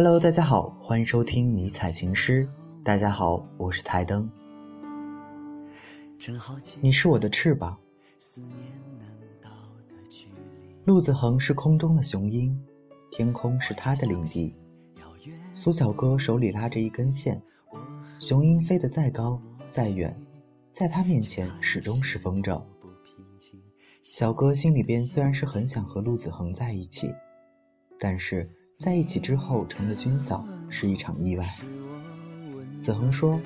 Hello，大家好，欢迎收听迷彩情诗。大家好，我是台灯。你是我的翅膀。陆子恒是空中的雄鹰，天空是他的领地。苏小哥手里拉着一根线，雄鹰飞得再高再远，在他面前始终是风筝。小哥心里边虽然是很想和陆子恒在一起，但是。在一起之后成了军嫂是一场意外。子恒说：“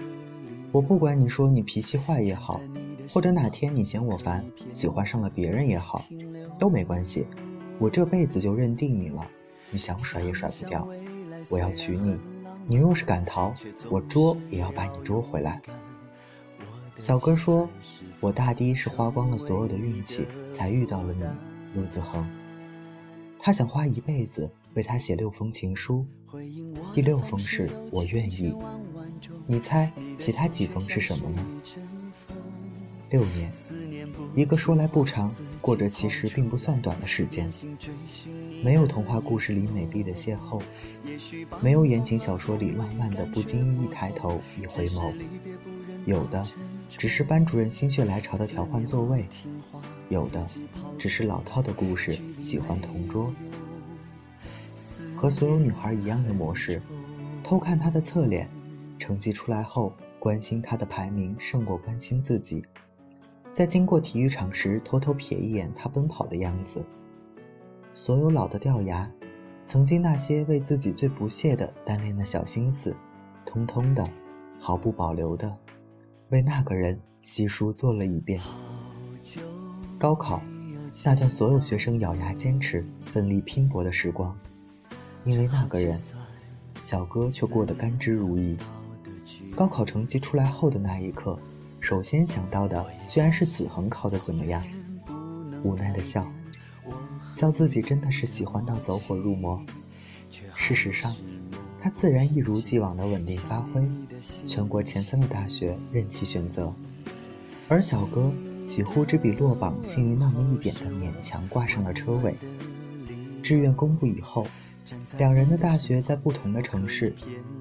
我不管你说你脾气坏也好，或者哪天你嫌我烦，喜欢上了别人也好，都没关系。我这辈子就认定你了，你想甩也甩不掉。我要娶你，你若是敢逃，我捉也要把你捉回来。”小哥说：“我大抵是花光了所有的运气，才遇到了你，陆子恒。他想花一辈子。”为他写六封情书，第六封是我愿意。你猜其他几封是什么呢？六年，一个说来不长，过着其实并不算短的时间。没有童话故事里美丽的邂逅，没有言情小说里浪漫的不经意一抬头一回眸，有的只是班主任心血来潮的调换座位，有的只是老套的故事，喜欢同桌。和所有女孩一样的模式，偷看她的侧脸，成绩出来后关心她的排名胜过关心自己，在经过体育场时偷偷瞥一眼她奔跑的样子。所有老的掉牙，曾经那些为自己最不屑的单恋的小心思，通通的，毫不保留的，为那个人悉数做了一遍。高考，那段所有学生咬牙坚持、奋力拼搏的时光。因为那个人，小哥却过得甘之如饴。高考成绩出来后的那一刻，首先想到的居然是子恒考得怎么样，无奈的笑，笑自己真的是喜欢到走火入魔。事实上，他自然一如既往的稳定发挥，全国前三的大学任其选择，而小哥几乎只比落榜幸运那么一点的勉强挂上了车位。志愿公布以后。两人的大学在不同的城市，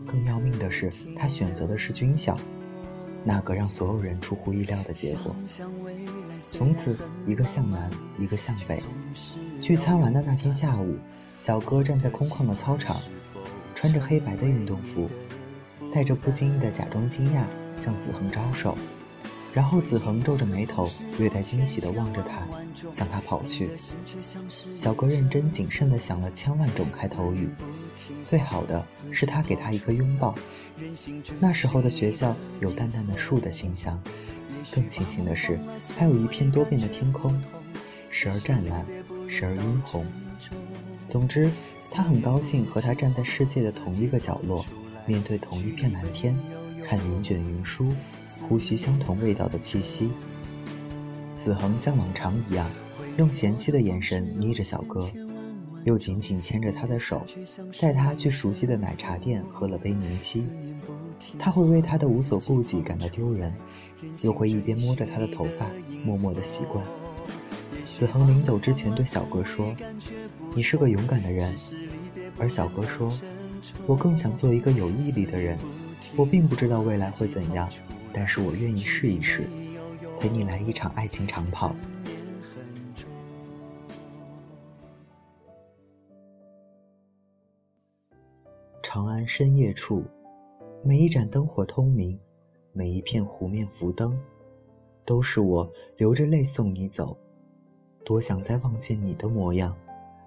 更要命的是，他选择的是军校，那个让所有人出乎意料的结果。从此，一个向南，一个向北。聚餐完的那天下午，小哥站在空旷的操场，穿着黑白的运动服，带着不经意的假装惊讶，向子恒招手。然后子恒皱着眉头，略带惊喜地望着他，向他跑去。小哥认真谨慎地想了千万种开头语，最好的是他给他一个拥抱。那时候的学校有淡淡的树的清香，更庆幸的是还有一片多变的天空，时而湛蓝，时而殷红。总之，他很高兴和他站在世界的同一个角落，面对同一片蓝天。看云卷云舒，呼吸相同味道的气息。子恒像往常一样，用嫌弃的眼神睨着小哥，又紧紧牵着他的手，带他去熟悉的奶茶店喝了杯柠七。他会为他的无所顾忌感到丢人，又会一边摸着他的头发，默默的习惯。子恒临走之前对小哥说：“你是个勇敢的人。”而小哥说：“我更想做一个有毅力的人。”我并不知道未来会怎样，但是我愿意试一试，陪你来一场爱情长跑。长安深夜处，每一盏灯火通明，每一片湖面浮灯，都是我流着泪送你走。多想再望见你的模样，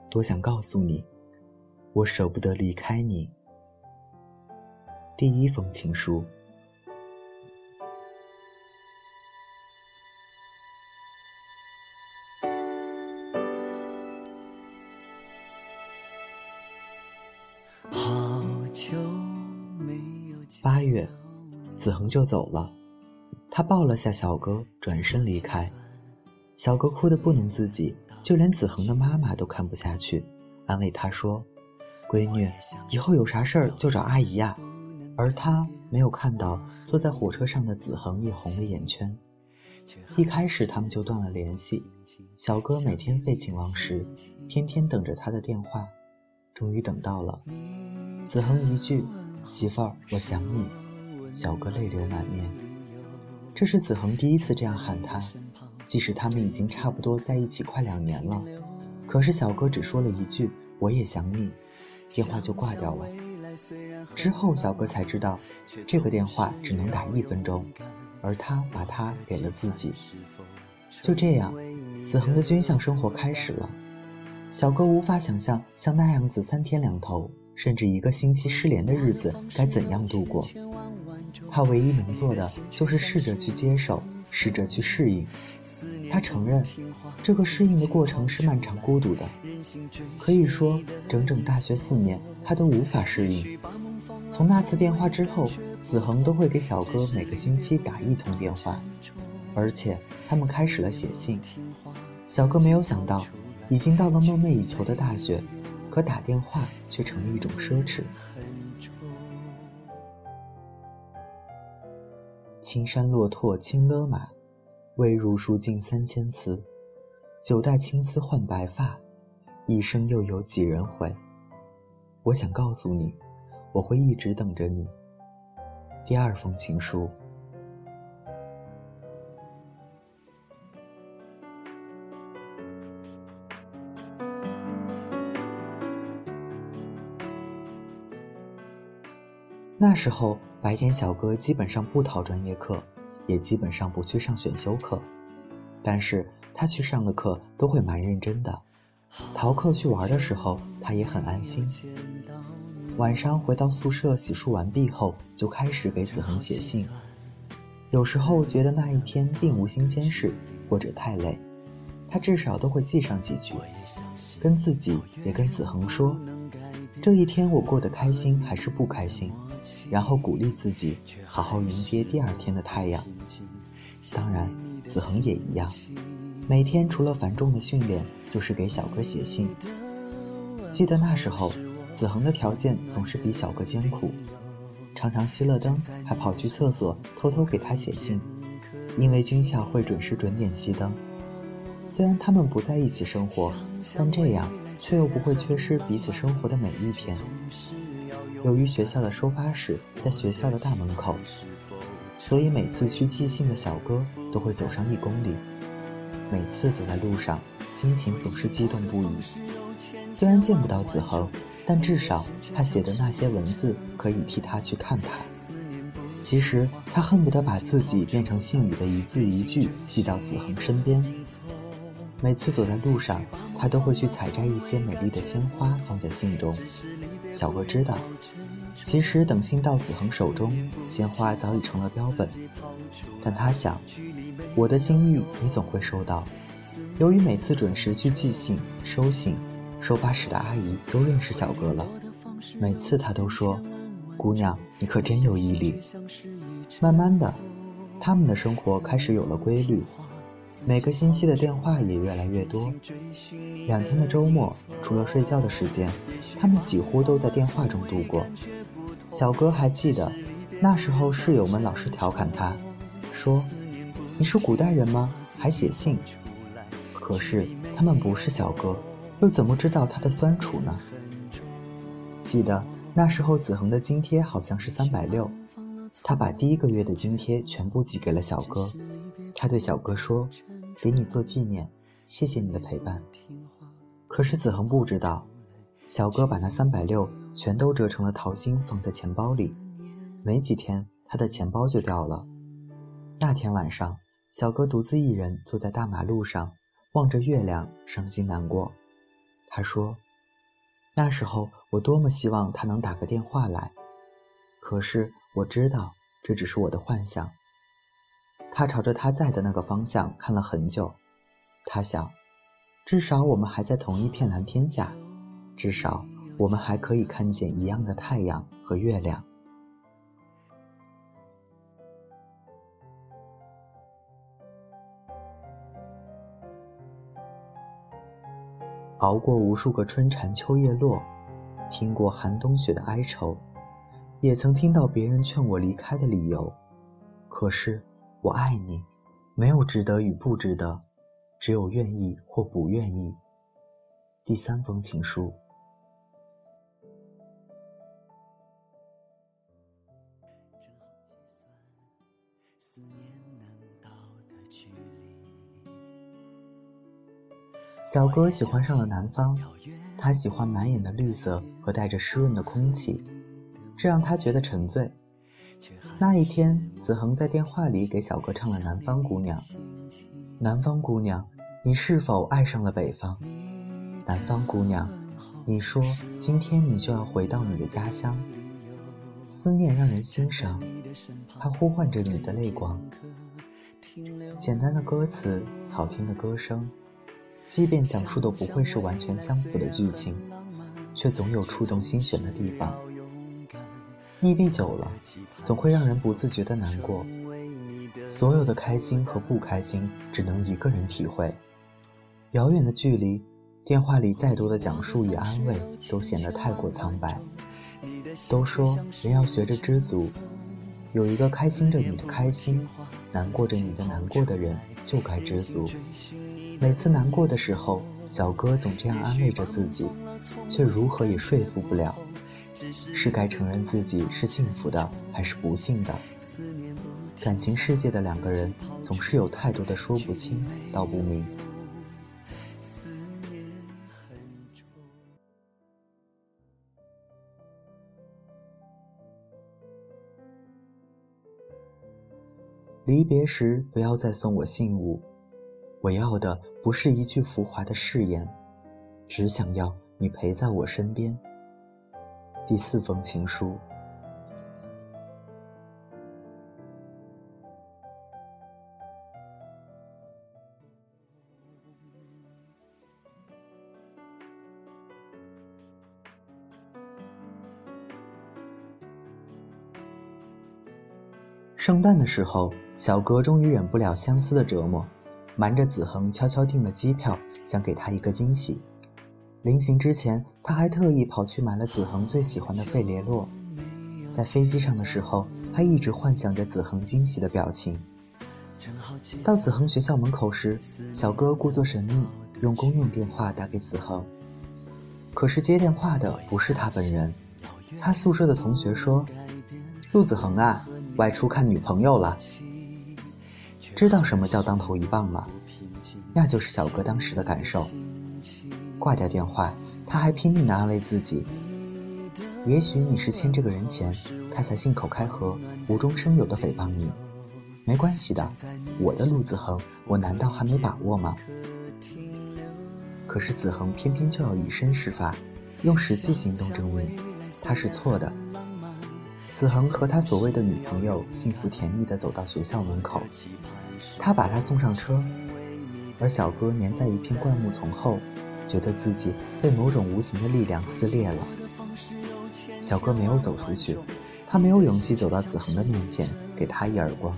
多想告诉你，我舍不得离开你。第一封情书。八月，子恒就走了，他抱了下小哥，转身离开。小哥哭得不能自己，就连子恒的妈妈都看不下去，安慰他说：“闺女，以后有啥事儿就找阿姨呀。”而他没有看到坐在火车上的子恒也红了眼圈。一开始他们就断了联系，小哥每天废寝忘食，天天等着他的电话，终于等到了。子恒一句“媳妇儿，我想你”，小哥泪流满面。这是子恒第一次这样喊他，即使他们已经差不多在一起快两年了。可是小哥只说了一句“我也想你”，电话就挂掉了。之后小哥才知道，这个电话只能打一分钟，而他把它给了自己。就这样，子恒的军校生活开始了。小哥无法想象像那样子三天两头，甚至一个星期失联的日子该怎样度过。他唯一能做的就是试着去接受，试着去适应。他承认，这个适应的过程是漫长孤独的。可以说，整整大学四年，他都无法适应。从那次电话之后，子恒都会给小哥每个星期打一通电话，而且他们开始了写信。小哥没有想到，已经到了梦寐以求的大学，可打电话却成了一种奢侈。青山落拓青勒马。未入书尽三千词，九代青丝换白发，一生又有几人回？我想告诉你，我会一直等着你。第二封情书。那时候，白天小哥基本上不逃专业课。也基本上不去上选修课，但是他去上的课都会蛮认真的。逃课去玩的时候，他也很安心。晚上回到宿舍洗漱完毕后，就开始给子恒写信。有时候觉得那一天并无新鲜事，或者太累，他至少都会记上几句，跟自己也跟子恒说：这一天我过得开心还是不开心。然后鼓励自己好好迎接第二天的太阳。当然，子恒也一样，每天除了繁重的训练，就是给小哥写信。记得那时候，子恒的条件总是比小哥艰苦，常常熄了灯还跑去厕所偷偷给他写信，因为军校会准时准点熄灯。虽然他们不在一起生活，但这样却又不会缺失彼此生活的每一天。由于学校的收发室在学校的大门口，所以每次去寄信的小哥都会走上一公里。每次走在路上，心情总是激动不已。虽然见不到子恒，但至少他写的那些文字可以替他去看他。其实他恨不得把自己变成信里的一字一句寄到子恒身边。每次走在路上，他都会去采摘一些美丽的鲜花放在信中。小哥知道，其实等信到子恒手中，鲜花早已成了标本。但他想，我的心意你总会收到。由于每次准时去寄信、收信，收发室的阿姨都认识小哥了。每次他都说：“姑娘，你可真有毅力。”慢慢的，他们的生活开始有了规律。每个星期的电话也越来越多，两天的周末除了睡觉的时间，他们几乎都在电话中度过。小哥还记得，那时候室友们老是调侃他，说：“你是古代人吗？还写信？”可是他们不是小哥，又怎么知道他的酸楚呢？记得那时候子恒的津贴好像是三百六，他把第一个月的津贴全部寄给了小哥。他对小哥说：“给你做纪念，谢谢你的陪伴。”可是子恒不知道，小哥把那三百六全都折成了桃心，放在钱包里。没几天，他的钱包就掉了。那天晚上，小哥独自一人坐在大马路上，望着月亮，伤心难过。他说：“那时候我多么希望他能打个电话来，可是我知道这只是我的幻想。”他朝着他在的那个方向看了很久，他想，至少我们还在同一片蓝天下，至少我们还可以看见一样的太阳和月亮。熬过无数个春蝉秋叶落，听过寒冬雪的哀愁，也曾听到别人劝我离开的理由，可是。我爱你没有值得与不值得只有愿意或不愿意。第三封情书。小哥喜欢上了南方他喜欢满眼的绿色和带着湿润的空气这让他觉得沉醉。那一天，子恒在电话里给小哥唱了《南方姑娘》。南方姑娘，你是否爱上了北方？南方姑娘，你说今天你就要回到你的家乡。思念让人心伤，它呼唤着你的泪光。简单的歌词，好听的歌声。即便讲述的不会是完全相符的剧情，却总有触动心弦的地方。异地久了，总会让人不自觉的难过。所有的开心和不开心，只能一个人体会。遥远的距离，电话里再多的讲述与安慰，都显得太过苍白。都说人要学着知足，有一个开心着你的开心，难过着你的难过的人，就该知足。每次难过的时候，小哥总这样安慰着自己，却如何也说服不了。是该承认自己是幸福的，还是不幸的？感情世界的两个人，总是有太多的说不清道不明。离别时，不要再送我信物。我要的不是一句浮华的誓言，只想要你陪在我身边。第四封情书。圣诞的时候，小哥终于忍不了相思的折磨。瞒着子恒，悄悄订了机票，想给他一个惊喜。临行之前，他还特意跑去买了子恒最喜欢的费列罗。在飞机上的时候，他一直幻想着子恒惊喜的表情。到子恒学校门口时，小哥故作神秘，用公用电话打给子恒。可是接电话的不是他本人，他宿舍的同学说：“陆子恒啊，外出看女朋友了。”知道什么叫当头一棒吗？那就是小哥当时的感受。挂掉电话，他还拼命地安慰自己：也许你是欠这个人钱，他才信口开河、无中生有的诽谤你。没关系的，我的陆子恒，我难道还没把握吗？可是子恒偏偏就要以身试法，用实际行动证明他是错的。子恒和他所谓的女朋友幸福甜蜜地走到学校门口。他把他送上车，而小哥粘在一片灌木丛后，觉得自己被某种无形的力量撕裂了。小哥没有走出去，他没有勇气走到子恒的面前，给他一耳光。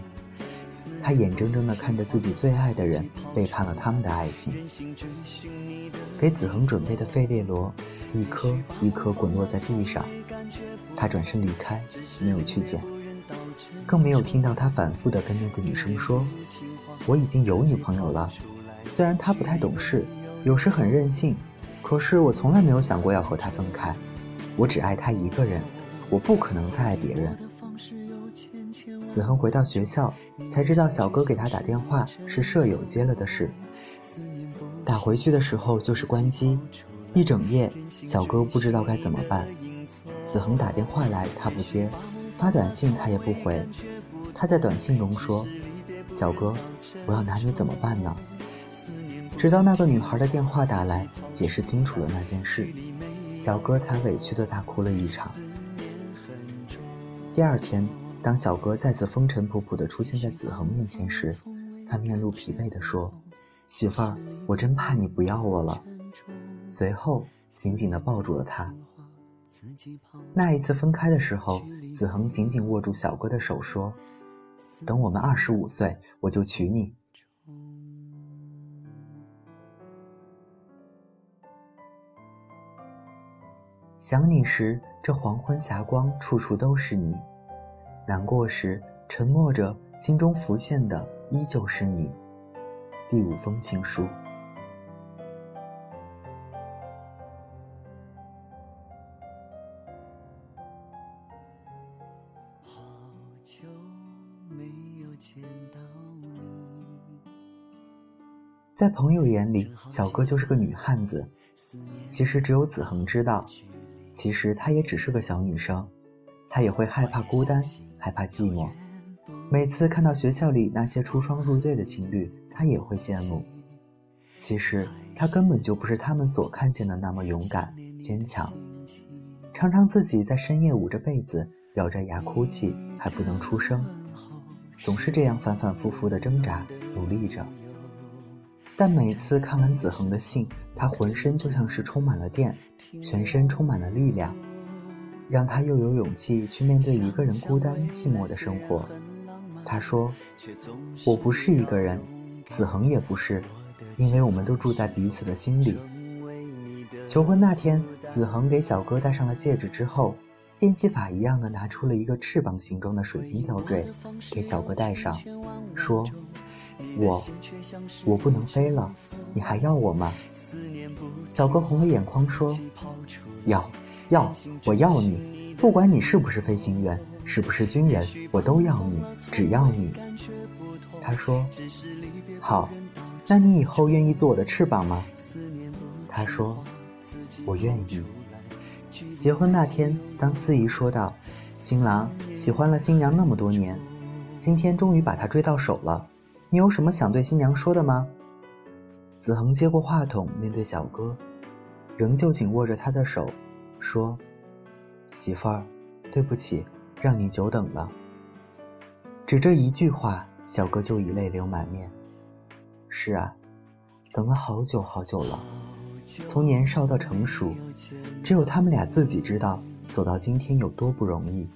他眼睁睁地看着自己最爱的人背叛了他们的爱情。给子恒准备的费列罗，一颗一颗滚落在地上。他转身离开，没有去捡。更没有听到他反复的跟那个女生说：“我已经有女朋友了。虽然她不太懂事，有时很任性，可是我从来没有想过要和他分开。我只爱他一个人，我不可能再爱别人。”子恒回到学校，才知道小哥给他打电话是舍友接了的事。打回去的时候就是关机，一整夜，小哥不知道该怎么办。子恒打电话来，他不接。发短信他也不回，他在短信中说：“小哥，我要拿你怎么办呢？”直到那个女孩的电话打来，解释清楚了那件事，小哥才委屈的大哭了一场。第二天，当小哥再次风尘仆仆的出现在子恒面前时，他面露疲惫的说：“媳妇儿，我真怕你不要我了。”随后紧紧的抱住了他。那一次分开的时候，子恒紧紧握住小哥的手，说：“等我们二十五岁，我就娶你。”想你时，这黄昏霞光处处都是你；难过时，沉默着，心中浮现的依旧是你。第五封情书。在朋友眼里，小哥就是个女汉子。其实只有子恒知道，其实她也只是个小女生，她也会害怕孤单，害怕寂寞。每次看到学校里那些出双入对的情侣，她也会羡慕。其实她根本就不是他们所看见的那么勇敢坚强，常常自己在深夜捂着被子，咬着牙哭泣，还不能出声，总是这样反反复复的挣扎，努力着。但每次看完子恒的信，他浑身就像是充满了电，全身充满了力量，让他又有勇气去面对一个人孤单寂寞的生活。他说：“我不是一个人，子恒也不是，因为我们都住在彼此的心里。”求婚那天，子恒给小哥戴上了戒指之后，变戏法一样的拿出了一个翅膀形状的水晶吊坠，给小哥戴上，说。我，我不能飞了，你还要我吗？小哥红了眼眶说：“要，要，我要你，不管你是不是飞行员，是不是军人，我都要你，只要你。”他说：“好，那你以后愿意做我的翅膀吗？”他说：“我愿意。”结婚那天，当司仪说道：“新郎喜欢了新娘那么多年，今天终于把她追到手了。”你有什么想对新娘说的吗？子恒接过话筒，面对小哥，仍旧紧握着他的手，说：“媳妇儿，对不起，让你久等了。”只这一句话，小哥就已泪流满面。是啊，等了好久好久了，从年少到成熟，只有他们俩自己知道走到今天有多不容易。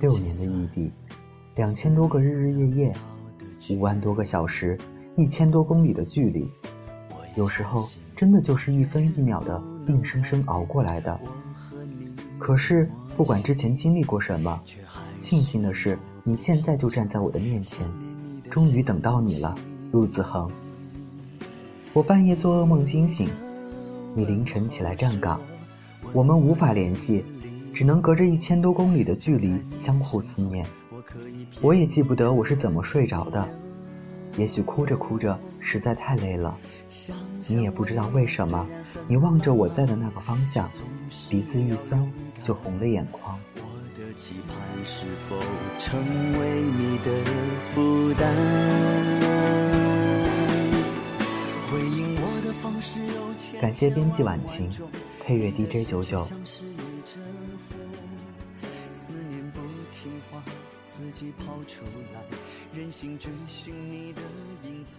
六年的异地，两千多个日日夜夜。五万多个小时，一千多公里的距离，有时候真的就是一分一秒的硬生生熬过来的。可是不管之前经历过什么，庆幸的是你现在就站在我的面前，终于等到你了，陆子恒。我半夜做噩梦惊醒，你凌晨起来站岗，我们无法联系，只能隔着一千多公里的距离相互思念。我也记不得我是怎么睡着的，也许哭着哭着实在太累了。你也不知道为什么，你望着我在的那个方向，鼻子一酸就红了眼眶。感谢编辑晚晴，配乐 DJ 九九。出来，任性追寻你的影踪。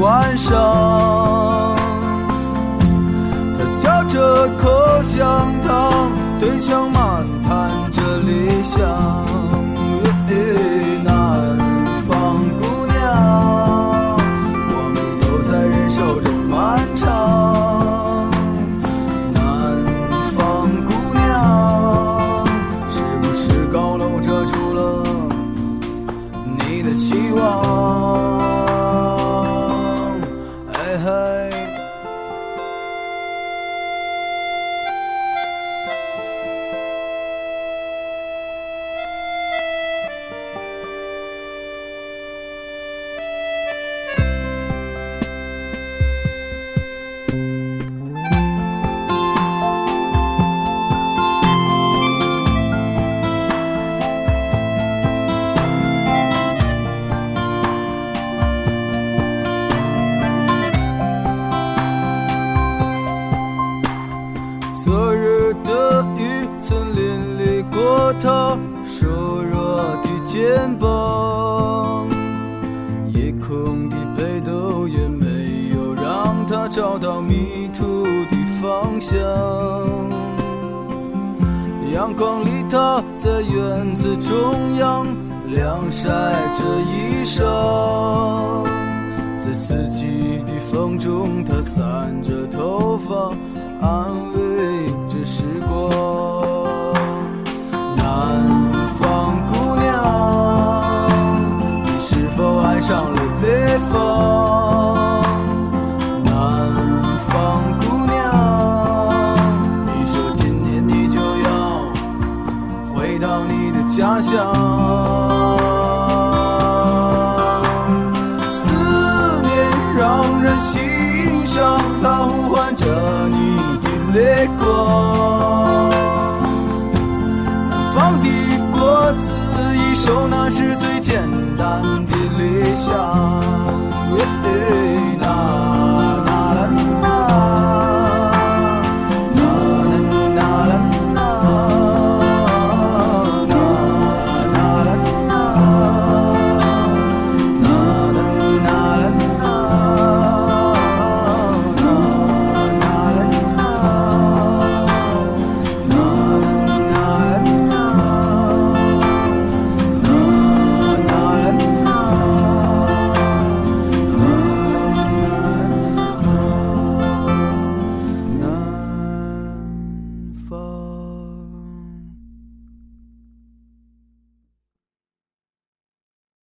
晚上。他嚼着口香糖，对墙漫谈着理想。四季的风中，她散着头发，安慰着时光。有，那是最简单的理想。